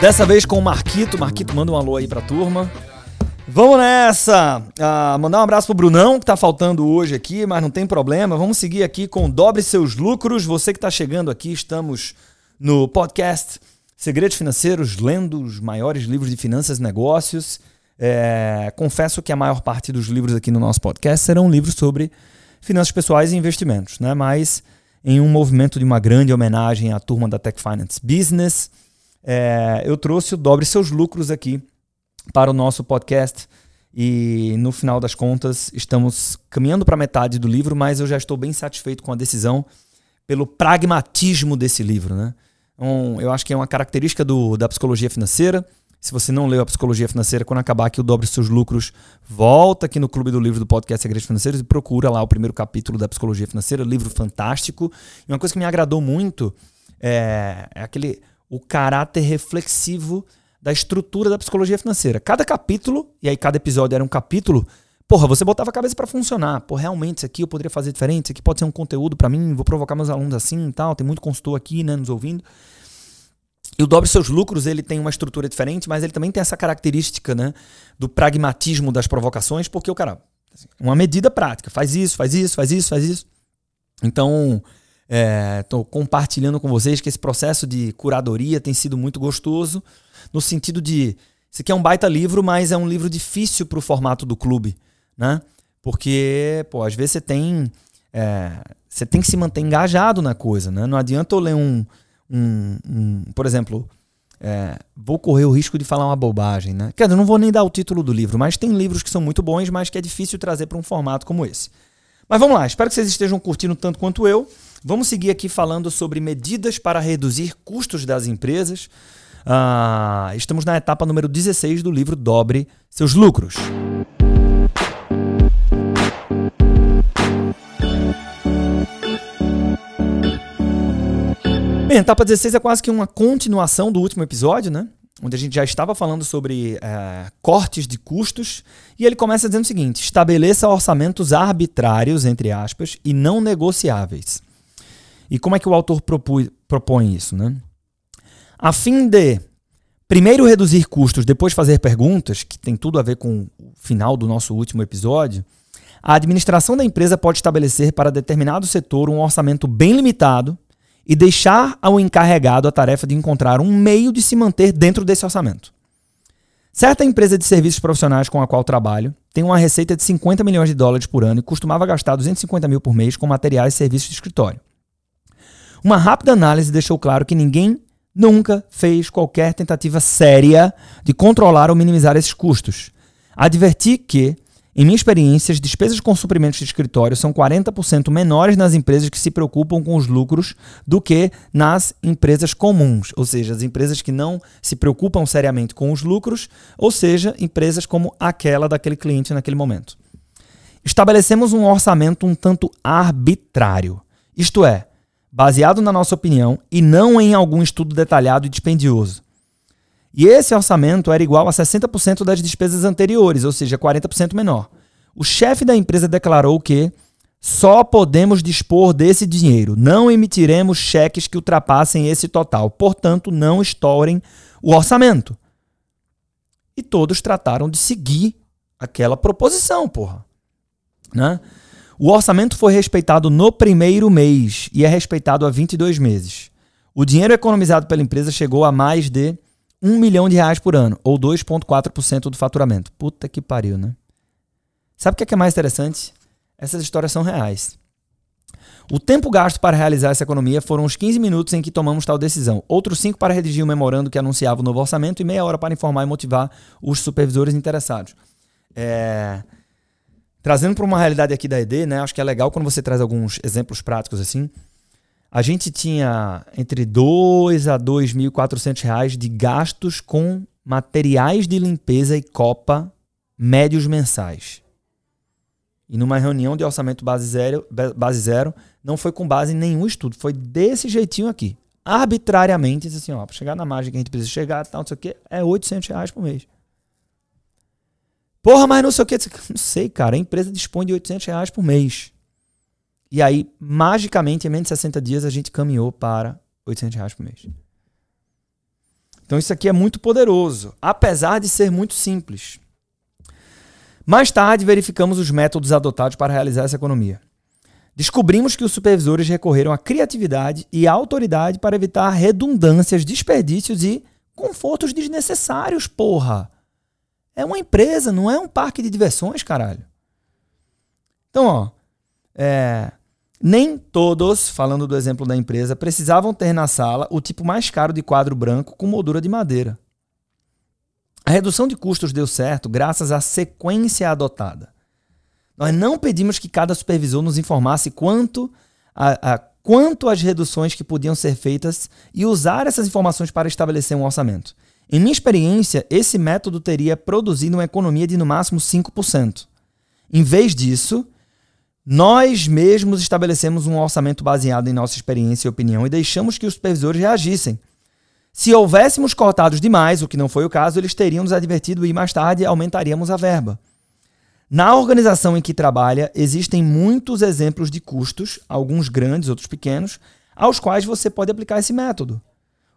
Dessa vez com o Marquito. Marquito, manda um alô aí pra turma. Vamos nessa! Ah, mandar um abraço pro Brunão, que tá faltando hoje aqui, mas não tem problema. Vamos seguir aqui com Dobre Seus Lucros. Você que tá chegando aqui, estamos no podcast Segredos Financeiros, lendo os maiores livros de finanças e negócios. É, confesso que a maior parte dos livros aqui no nosso podcast serão livros sobre finanças pessoais e investimentos, né? mas em um movimento de uma grande homenagem à turma da Tech Finance Business, é, eu trouxe o Dobre Seus Lucros aqui para o nosso podcast. E no final das contas, estamos caminhando para metade do livro, mas eu já estou bem satisfeito com a decisão pelo pragmatismo desse livro. Né? Um, eu acho que é uma característica do, da psicologia financeira. Se você não leu a Psicologia Financeira, quando acabar aqui o Dobre Seus Lucros, volta aqui no Clube do Livro do Podcast Segredos Financeiros e procura lá o primeiro capítulo da Psicologia Financeira, livro fantástico. E uma coisa que me agradou muito é, é aquele o caráter reflexivo da estrutura da psicologia financeira. Cada capítulo, e aí cada episódio era um capítulo, porra, você botava a cabeça para funcionar. Pô, realmente isso aqui eu poderia fazer diferente, isso aqui pode ser um conteúdo para mim, vou provocar meus alunos assim e tal, tem muito consultor aqui, né, nos ouvindo. O Dobre Seus Lucros, ele tem uma estrutura diferente, mas ele também tem essa característica, né, do pragmatismo das provocações, porque o cara, assim, uma medida prática, faz isso, faz isso, faz isso, faz isso. Então, estou é, compartilhando com vocês que esse processo de curadoria tem sido muito gostoso, no sentido de, isso aqui é um baita livro, mas é um livro difícil para o formato do clube, né? Porque, pô, às vezes você tem, é, você tem que se manter engajado na coisa, né? Não adianta eu ler um, um, um por exemplo, é, vou correr o risco de falar uma bobagem, né? Quer dizer, não vou nem dar o título do livro, mas tem livros que são muito bons, mas que é difícil trazer para um formato como esse. Mas vamos lá, espero que vocês estejam curtindo tanto quanto eu. Vamos seguir aqui falando sobre medidas para reduzir custos das empresas. Ah, estamos na etapa número 16 do livro Dobre Seus Lucros. Bem, etapa 16 é quase que uma continuação do último episódio, né? Onde a gente já estava falando sobre é, cortes de custos. E ele começa dizendo o seguinte: estabeleça orçamentos arbitrários, entre aspas, e não negociáveis. E como é que o autor propõe, propõe isso? Né? A fim de primeiro reduzir custos, depois fazer perguntas, que tem tudo a ver com o final do nosso último episódio, a administração da empresa pode estabelecer para determinado setor um orçamento bem limitado e deixar ao encarregado a tarefa de encontrar um meio de se manter dentro desse orçamento. Certa empresa de serviços profissionais com a qual trabalho tem uma receita de 50 milhões de dólares por ano e costumava gastar 250 mil por mês com materiais e serviços de escritório. Uma rápida análise deixou claro que ninguém nunca fez qualquer tentativa séria de controlar ou minimizar esses custos. Adverti que em minha experiência, as despesas com suprimentos de escritório são 40% menores nas empresas que se preocupam com os lucros do que nas empresas comuns, ou seja, as empresas que não se preocupam seriamente com os lucros, ou seja, empresas como aquela daquele cliente naquele momento. Estabelecemos um orçamento um tanto arbitrário, isto é, baseado na nossa opinião e não em algum estudo detalhado e dispendioso. E esse orçamento era igual a 60% das despesas anteriores, ou seja, 40% menor. O chefe da empresa declarou que só podemos dispor desse dinheiro, não emitiremos cheques que ultrapassem esse total, portanto, não estourem o orçamento. E todos trataram de seguir aquela proposição, porra. Né? O orçamento foi respeitado no primeiro mês e é respeitado há 22 meses. O dinheiro economizado pela empresa chegou a mais de 1 milhão de reais por ano, ou 2,4% do faturamento. Puta que pariu, né? Sabe o que é, que é mais interessante? Essas histórias são reais. O tempo gasto para realizar essa economia foram os 15 minutos em que tomamos tal decisão, outros 5 para redigir o memorando que anunciava o novo orçamento e meia hora para informar e motivar os supervisores interessados. É... Trazendo para uma realidade aqui da ED, né? Acho que é legal quando você traz alguns exemplos práticos assim a gente tinha entre 2 a 2.400 reais de gastos com materiais de limpeza e copa médios mensais. E numa reunião de orçamento base zero, base zero não foi com base em nenhum estudo, foi desse jeitinho aqui. Arbitrariamente, assim, ó, para chegar na margem que a gente precisa chegar, tal, não sei o quê, é 800 reais por mês. Porra, mas não sei o que. Não sei, cara. A empresa dispõe de 800 reais por mês. E aí, magicamente, em menos de 60 dias, a gente caminhou para 800 reais por mês. Então, isso aqui é muito poderoso, apesar de ser muito simples. Mais tarde, verificamos os métodos adotados para realizar essa economia. Descobrimos que os supervisores recorreram à criatividade e à autoridade para evitar redundâncias, desperdícios e confortos desnecessários, porra. É uma empresa, não é um parque de diversões, caralho. Então, ó, é, nem todos, falando do exemplo da empresa, precisavam ter na sala o tipo mais caro de quadro branco com moldura de madeira. A redução de custos deu certo graças à sequência adotada. Nós não pedimos que cada supervisor nos informasse quanto, a, a, quanto as reduções que podiam ser feitas e usar essas informações para estabelecer um orçamento. Em minha experiência, esse método teria produzido uma economia de no máximo 5%. Em vez disso, nós mesmos estabelecemos um orçamento baseado em nossa experiência e opinião e deixamos que os supervisores reagissem. Se houvéssemos cortado demais, o que não foi o caso, eles teriam nos advertido e mais tarde aumentaríamos a verba. Na organização em que trabalha, existem muitos exemplos de custos, alguns grandes, outros pequenos, aos quais você pode aplicar esse método.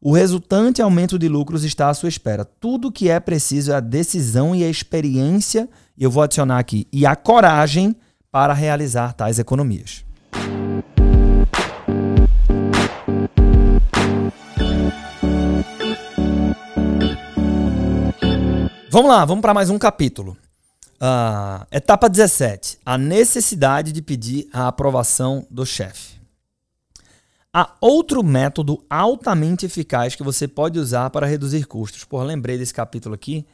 O resultante aumento de lucros está à sua espera. Tudo o que é preciso é a decisão e a experiência, e eu vou adicionar aqui, e a coragem para realizar tais economias. Vamos lá, vamos para mais um capítulo. Uh, etapa 17. A necessidade de pedir a aprovação do chefe. Há outro método altamente eficaz que você pode usar para reduzir custos. Por lembrei desse capítulo aqui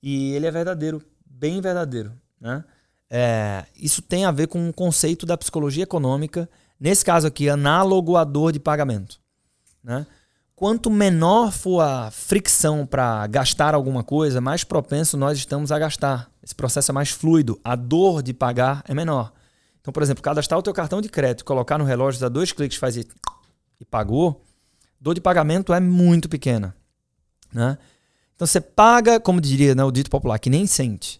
e ele é verdadeiro, bem verdadeiro. Né? É, isso tem a ver com um conceito da psicologia econômica, nesse caso aqui, análogo à dor de pagamento. Né? Quanto menor for a fricção para gastar alguma coisa, mais propenso nós estamos a gastar. Esse processo é mais fluido, a dor de pagar é menor. Então, por exemplo, cadastrar o teu cartão de crédito, colocar no relógio, dar dois cliques, faz e, e pagou, dor de pagamento é muito pequena. Né? Então você paga, como diria né, o dito popular, que nem sente.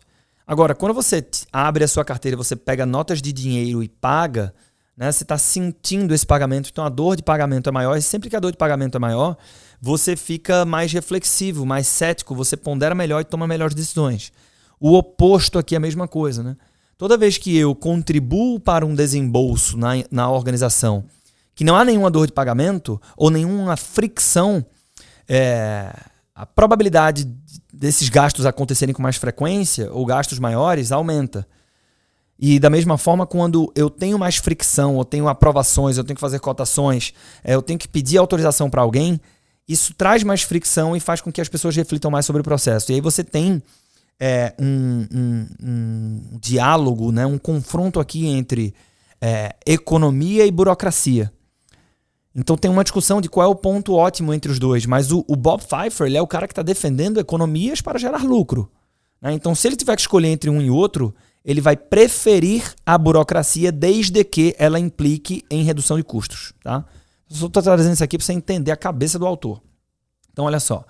Agora, quando você abre a sua carteira, você pega notas de dinheiro e paga, né? Você está sentindo esse pagamento, então a dor de pagamento é maior, e sempre que a dor de pagamento é maior, você fica mais reflexivo, mais cético, você pondera melhor e toma melhores decisões. O oposto aqui é a mesma coisa, né? Toda vez que eu contribuo para um desembolso na, na organização, que não há nenhuma dor de pagamento ou nenhuma fricção, é, a probabilidade desses gastos acontecerem com mais frequência ou gastos maiores aumenta. E da mesma forma, quando eu tenho mais fricção, eu tenho aprovações, eu tenho que fazer cotações, é, eu tenho que pedir autorização para alguém, isso traz mais fricção e faz com que as pessoas reflitam mais sobre o processo. E aí você tem é, um, um, um, diálogo, né, um confronto aqui entre é, economia e burocracia. Então tem uma discussão de qual é o ponto ótimo entre os dois. Mas o, o Bob Pfeiffer ele é o cara que está defendendo economias para gerar lucro. Né? Então, se ele tiver que escolher entre um e outro, ele vai preferir a burocracia desde que ela implique em redução de custos. Tá? Eu estou trazendo isso aqui para você entender a cabeça do autor. Então, olha só.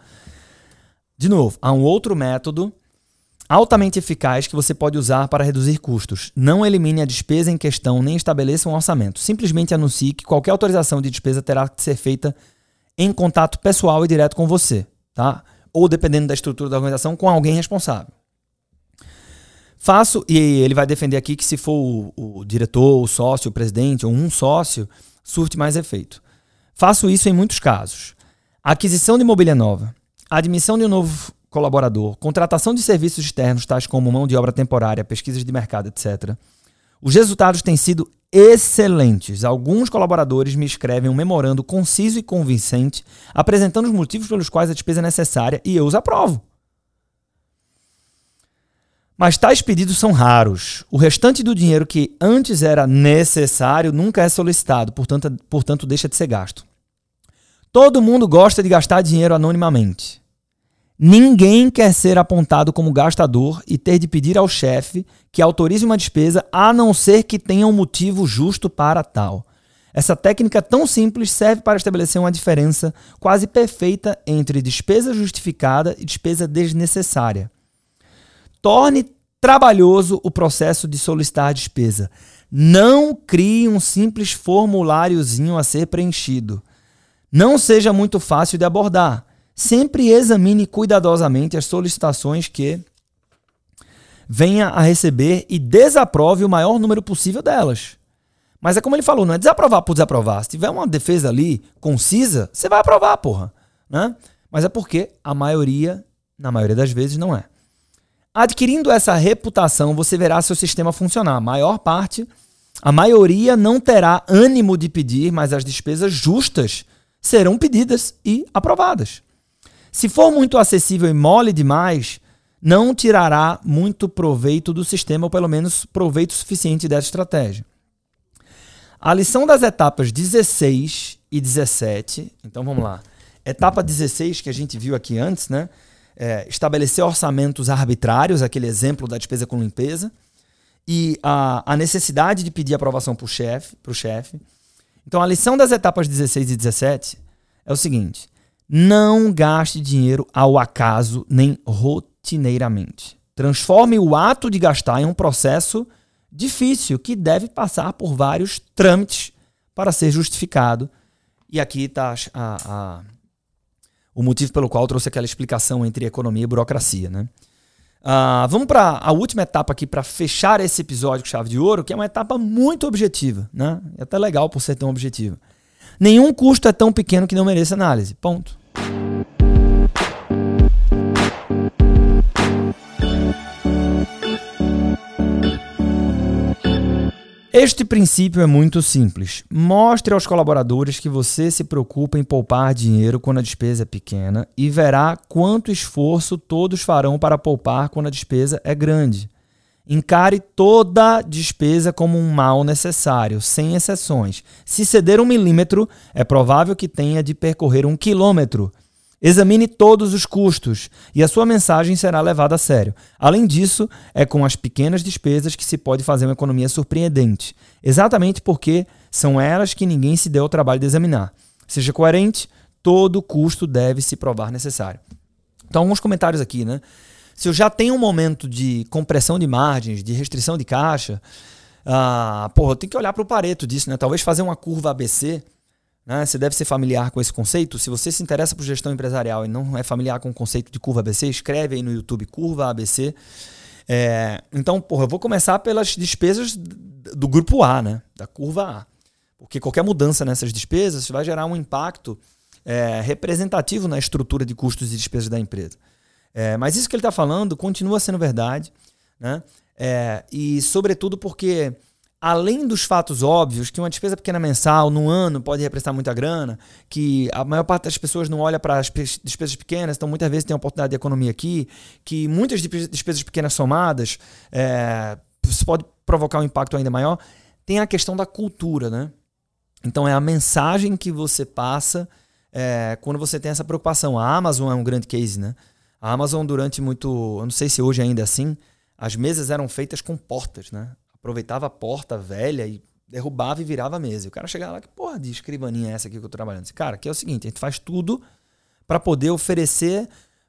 De novo, há um outro método altamente eficaz que você pode usar para reduzir custos. Não elimine a despesa em questão nem estabeleça um orçamento. Simplesmente anuncie que qualquer autorização de despesa terá que ser feita em contato pessoal e direto com você, tá? Ou dependendo da estrutura da organização, com alguém responsável. Faço, e ele vai defender aqui que se for o, o diretor, o sócio, o presidente ou um sócio, surte mais efeito. Faço isso em muitos casos. Aquisição de mobília nova, admissão de um novo colaborador, contratação de serviços externos, tais como mão de obra temporária, pesquisas de mercado, etc. Os resultados têm sido excelentes. Alguns colaboradores me escrevem um memorando conciso e convincente, apresentando os motivos pelos quais a despesa é necessária e eu os aprovo. Mas tais pedidos são raros. O restante do dinheiro que antes era necessário nunca é solicitado, portanto, portanto deixa de ser gasto. Todo mundo gosta de gastar dinheiro anonimamente. Ninguém quer ser apontado como gastador e ter de pedir ao chefe que autorize uma despesa a não ser que tenha um motivo justo para tal. Essa técnica tão simples serve para estabelecer uma diferença quase perfeita entre despesa justificada e despesa desnecessária. Torne trabalhoso o processo de solicitar despesa. Não crie um simples formuláriozinho a ser preenchido. Não seja muito fácil de abordar. Sempre examine cuidadosamente as solicitações que venha a receber e desaprove o maior número possível delas. Mas é como ele falou, não é desaprovar por desaprovar. Se tiver uma defesa ali concisa, você vai aprovar, porra. Né? Mas é porque a maioria, na maioria das vezes, não é. Adquirindo essa reputação, você verá seu sistema funcionar. A maior parte, a maioria não terá ânimo de pedir, mas as despesas justas serão pedidas e aprovadas. Se for muito acessível e mole demais, não tirará muito proveito do sistema, ou pelo menos proveito suficiente dessa estratégia. A lição das etapas 16 e 17, então vamos lá. Etapa 16, que a gente viu aqui antes, né? É, estabelecer orçamentos arbitrários, aquele exemplo da despesa com limpeza, e a, a necessidade de pedir aprovação para o chefe. chefe. Então, a lição das etapas 16 e 17 é o seguinte: não gaste dinheiro ao acaso nem rotineiramente. Transforme o ato de gastar em um processo difícil que deve passar por vários trâmites para ser justificado. E aqui está o motivo pelo qual trouxe aquela explicação entre economia e burocracia. Né? Uh, vamos para a última etapa aqui para fechar esse episódio com chave de ouro, que é uma etapa muito objetiva. Né? É até legal por ser tão objetiva. Nenhum custo é tão pequeno que não mereça análise. Ponto. Este princípio é muito simples. Mostre aos colaboradores que você se preocupa em poupar dinheiro quando a despesa é pequena e verá quanto esforço todos farão para poupar quando a despesa é grande. Encare toda despesa como um mal necessário, sem exceções. Se ceder um milímetro, é provável que tenha de percorrer um quilômetro. Examine todos os custos e a sua mensagem será levada a sério. Além disso, é com as pequenas despesas que se pode fazer uma economia surpreendente, exatamente porque são elas que ninguém se deu ao trabalho de examinar. Seja coerente, todo custo deve se provar necessário. Então, alguns comentários aqui, né? Se eu já tenho um momento de compressão de margens, de restrição de caixa, ah, porra, eu tenho que olhar para o pareto disso, né? Talvez fazer uma curva ABC né? Você deve ser familiar com esse conceito. Se você se interessa por gestão empresarial e não é familiar com o conceito de curva ABC, escreve aí no YouTube curva ABC. É, então, porra, eu vou começar pelas despesas do grupo A, né? Da curva A. Porque qualquer mudança nessas despesas vai gerar um impacto é, representativo na estrutura de custos e despesas da empresa. É, mas isso que ele está falando continua sendo verdade, né? É, e sobretudo porque além dos fatos óbvios, que uma despesa pequena mensal no ano pode representar muita grana, que a maior parte das pessoas não olha para as despesas pequenas, então muitas vezes tem oportunidade de economia aqui, que muitas despesas pequenas somadas é, pode provocar um impacto ainda maior, tem a questão da cultura, né? Então é a mensagem que você passa é, quando você tem essa preocupação. A Amazon é um grande case, né? A Amazon durante muito, eu não sei se hoje ainda é assim, as mesas eram feitas com portas, né? Aproveitava a porta velha e derrubava e virava a mesa. E o cara chegava lá, que porra de escrivaninha é essa aqui que eu tô trabalhando? Disse, cara, aqui é o seguinte, a gente faz tudo para poder oferecer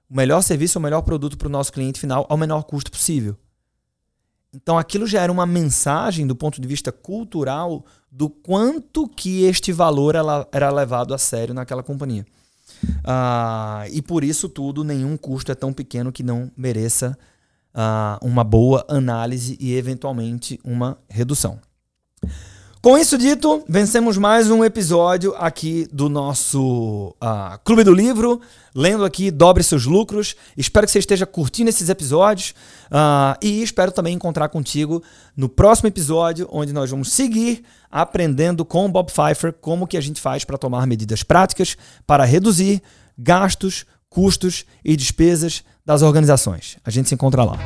o melhor serviço, o melhor produto para o nosso cliente final ao menor custo possível. Então aquilo já era uma mensagem do ponto de vista cultural do quanto que este valor era levado a sério naquela companhia. Ah, e por isso tudo, nenhum custo é tão pequeno que não mereça uh, uma boa análise e, eventualmente, uma redução. Com isso dito, vencemos mais um episódio aqui do nosso uh, Clube do Livro. Lendo aqui, dobre seus lucros. Espero que você esteja curtindo esses episódios uh, e espero também encontrar contigo no próximo episódio, onde nós vamos seguir aprendendo com Bob Pfeiffer como que a gente faz para tomar medidas práticas para reduzir gastos, custos e despesas das organizações. A gente se encontra lá.